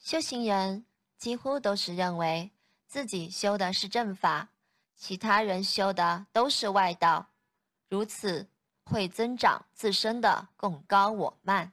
修行人几乎都是认为自己修的是正法其他人修的都是外道。如此会增长自身的共高我慢。